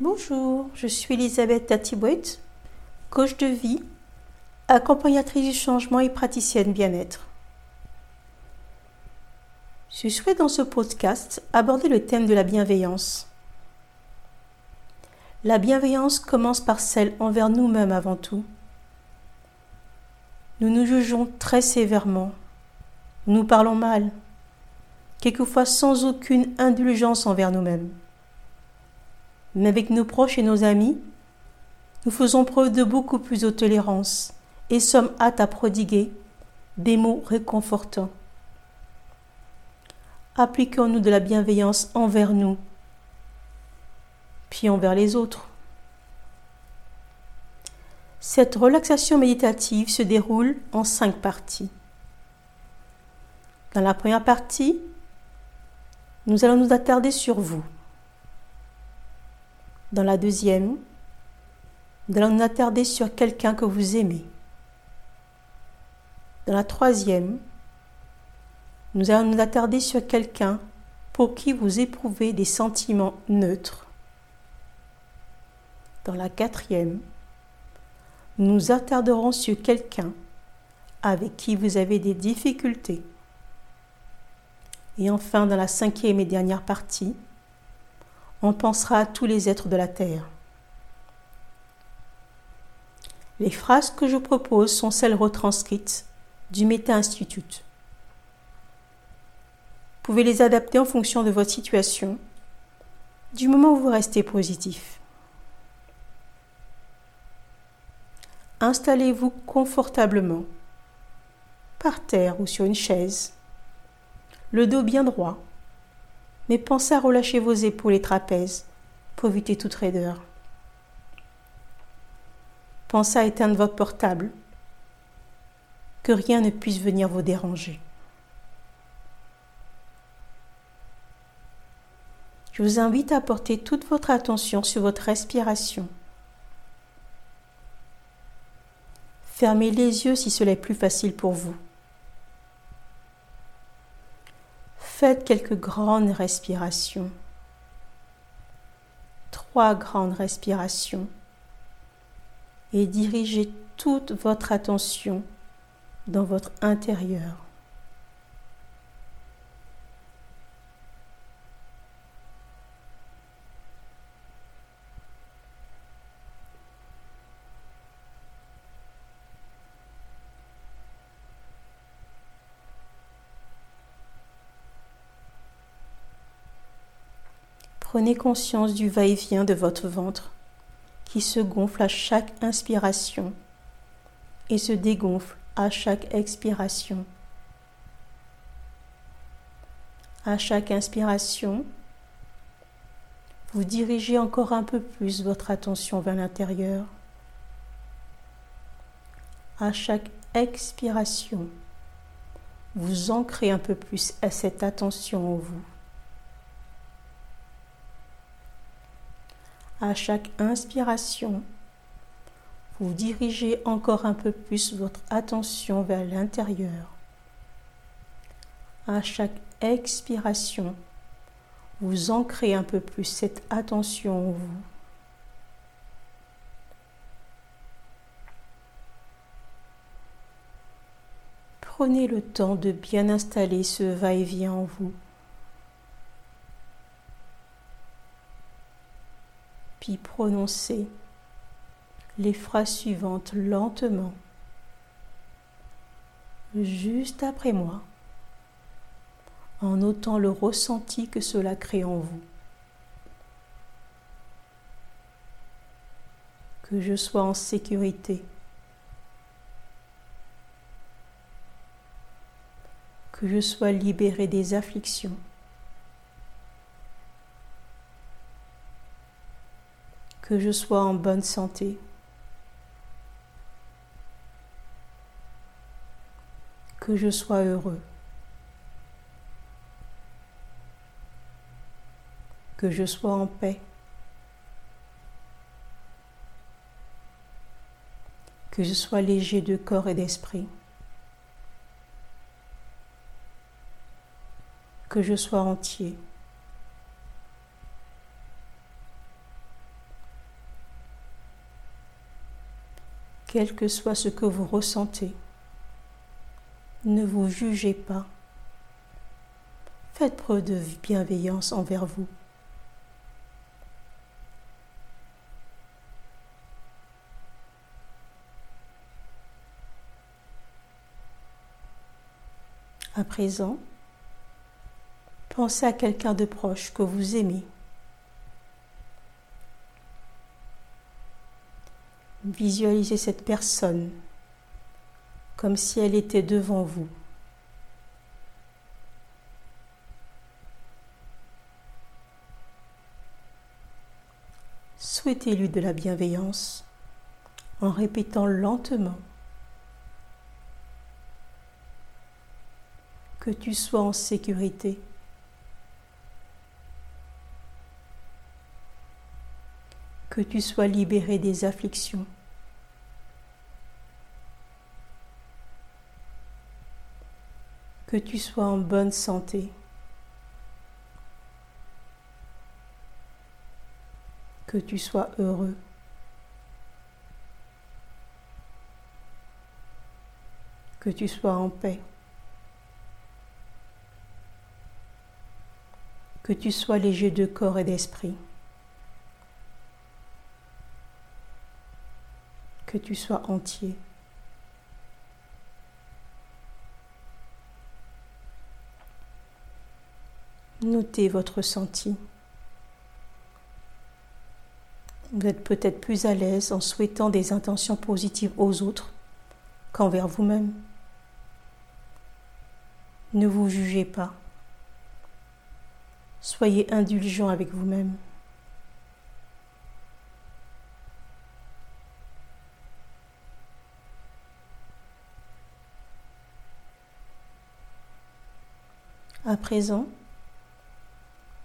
Bonjour, je suis Elisabeth Tatibouet, coach de vie, accompagnatrice du changement et praticienne bien-être. Je souhaite dans ce podcast aborder le thème de la bienveillance. La bienveillance commence par celle envers nous-mêmes avant tout. Nous nous jugeons très sévèrement. Nous parlons mal, quelquefois sans aucune indulgence envers nous-mêmes. Mais avec nos proches et nos amis, nous faisons preuve de beaucoup plus de tolérance et sommes hâte à prodiguer des mots réconfortants. Appliquons-nous de la bienveillance envers nous, puis envers les autres. Cette relaxation méditative se déroule en cinq parties. Dans la première partie, nous allons nous attarder sur vous. Dans la deuxième, nous allons nous attarder sur quelqu'un que vous aimez. Dans la troisième, nous allons nous attarder sur quelqu'un pour qui vous éprouvez des sentiments neutres. Dans la quatrième, nous nous attarderons sur quelqu'un avec qui vous avez des difficultés. Et enfin, dans la cinquième et dernière partie, on pensera à tous les êtres de la Terre. Les phrases que je propose sont celles retranscrites du Meta Institute. Vous pouvez les adapter en fonction de votre situation, du moment où vous restez positif. Installez-vous confortablement, par terre ou sur une chaise, le dos bien droit, mais pensez à relâcher vos épaules et trapèzes pour éviter toute raideur. Pensez à éteindre votre portable, que rien ne puisse venir vous déranger. Je vous invite à porter toute votre attention sur votre respiration. Fermez les yeux si cela est plus facile pour vous. Faites quelques grandes respirations. Trois grandes respirations. Et dirigez toute votre attention dans votre intérieur. Prenez conscience du va-et-vient de votre ventre qui se gonfle à chaque inspiration et se dégonfle à chaque expiration. À chaque inspiration, vous dirigez encore un peu plus votre attention vers l'intérieur. À chaque expiration, vous ancrez un peu plus cette attention en vous. À chaque inspiration, vous dirigez encore un peu plus votre attention vers l'intérieur. À chaque expiration, vous ancrez un peu plus cette attention en vous. Prenez le temps de bien installer ce va-et-vient en vous. Puis prononcez les phrases suivantes lentement, juste après moi, en notant le ressenti que cela crée en vous. Que je sois en sécurité. Que je sois libéré des afflictions. Que je sois en bonne santé. Que je sois heureux. Que je sois en paix. Que je sois léger de corps et d'esprit. Que je sois entier. Quel que soit ce que vous ressentez, ne vous jugez pas. Faites preuve de bienveillance envers vous. À présent, pensez à quelqu'un de proche que vous aimez. Visualisez cette personne comme si elle était devant vous. Souhaitez-lui de la bienveillance en répétant lentement que tu sois en sécurité. Que tu sois libéré des afflictions. Que tu sois en bonne santé. Que tu sois heureux. Que tu sois en paix. que tu sois léger de corps et d'esprit, que tu sois entier. Notez votre ressenti. Vous êtes peut-être plus à l'aise en souhaitant des intentions positives aux autres qu'envers vous-même. Ne vous jugez pas. Soyez indulgent avec vous-même. À présent,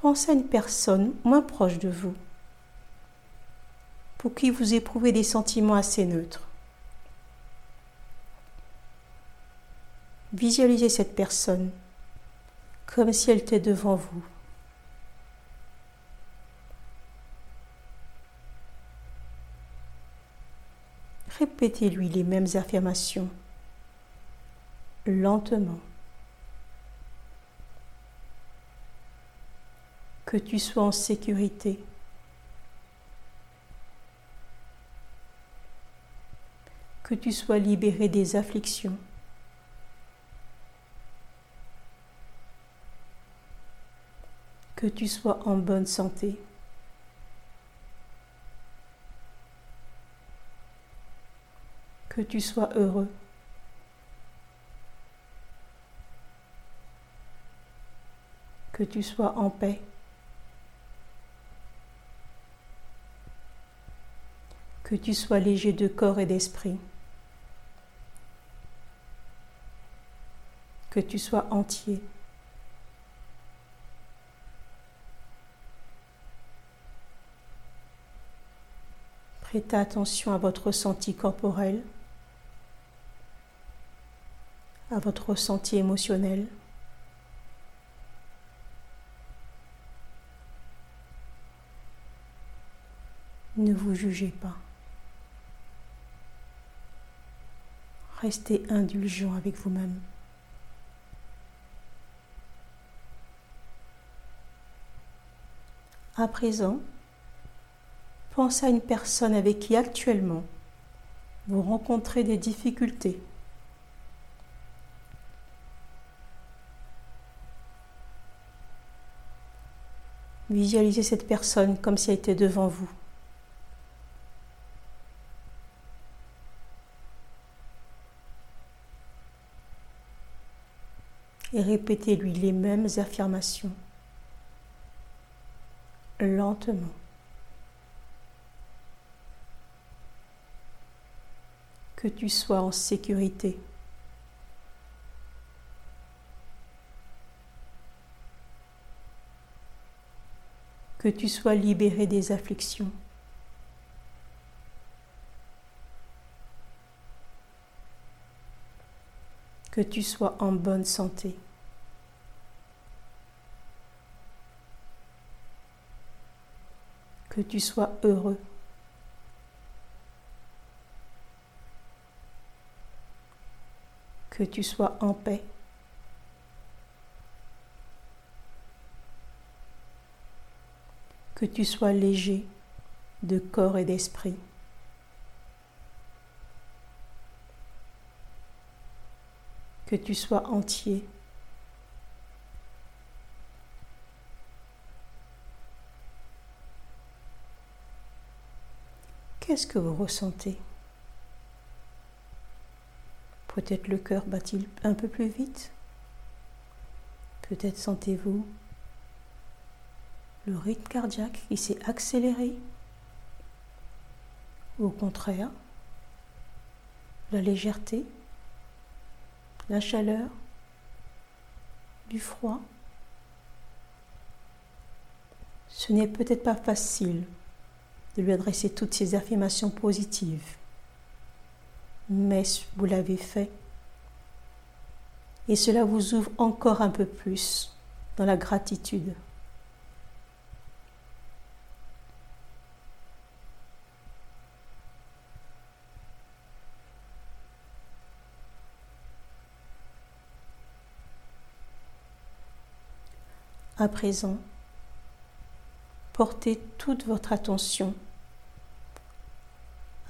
pensez à une personne moins proche de vous, pour qui vous éprouvez des sentiments assez neutres. Visualisez cette personne comme si elle était devant vous. Répétez-lui les mêmes affirmations, lentement. Que tu sois en sécurité. Que tu sois libéré des afflictions. Que tu sois en bonne santé. que tu sois heureux. Que tu sois en paix. Que tu sois léger de corps et d'esprit. Que tu sois entier. Prêtez attention à votre ressenti corporel. à votre ressenti émotionnel. Ne vous jugez pas. Restez indulgent avec vous-même. À présent, pensez à une personne avec qui actuellement vous rencontrez des difficultés. Visualisez cette personne comme si elle était devant vous. Et répétez-lui les mêmes affirmations, lentement. Que tu sois en sécurité. que tu sois libéré des afflictions. que tu sois en bonne santé. Que tu sois heureux. Que tu sois en paix. Que tu sois léger de corps et d'esprit. Que tu sois entier. Qu'est-ce que vous ressentez? Peut-être le cœur bat-il un peu plus vite? Peut-être sentez-vous le rythme cardiaque qui s'est accéléré? Ou au contraire, la légèreté, la chaleur, du froid Ce n'est peut-être pas facile de lui adresser toutes ces affirmations positives. Mais vous l'avez fait. Et cela vous ouvre encore un peu plus dans la gratitude. À présent, portez toute votre attention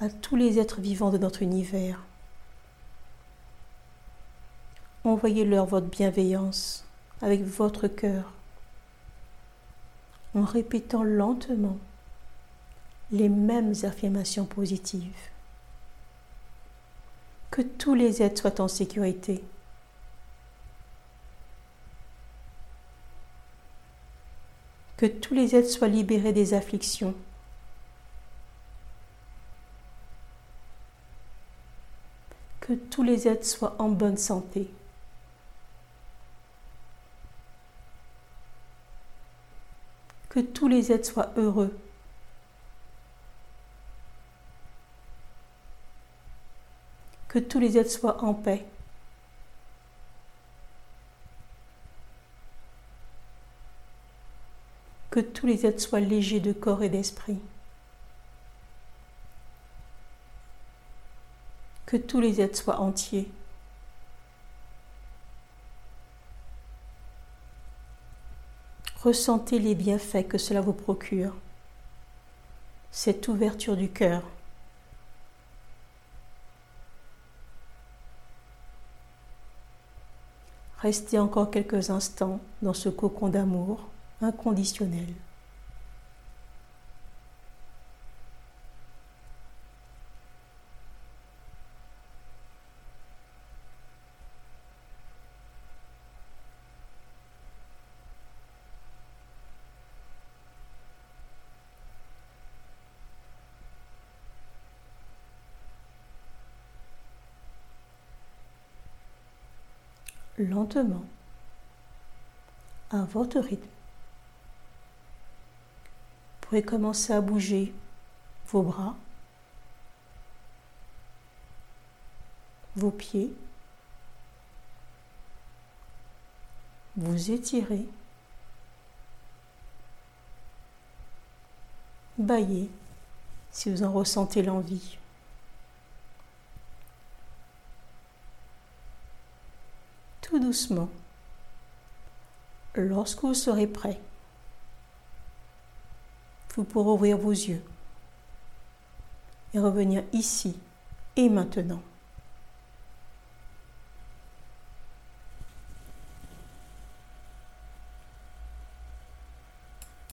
à tous les êtres vivants de notre univers. Envoyez-leur votre bienveillance avec votre cœur en répétant lentement les mêmes affirmations positives. Que tous les êtres soient en sécurité. Que tous les êtres soient libérés des afflictions. que tous les êtres soient en bonne santé. Que tous les êtres soient heureux. Que tous les êtres soient en paix. Que tous les êtres soient légers de corps et d'esprit. que tous les êtres soient entiers. Ressentez les bienfaits que cela vous procure, cette ouverture du cœur. Restez encore quelques instants dans ce cocon d'amour inconditionnel. lentement, à votre rythme. Pourrez commencer à bouger vos bras, vos pieds, vous étirez, baillez si vous en ressentez l'envie. doucement. Lorsque vous serez prêt, vous pourrez ouvrir vos yeux et revenir ici et maintenant.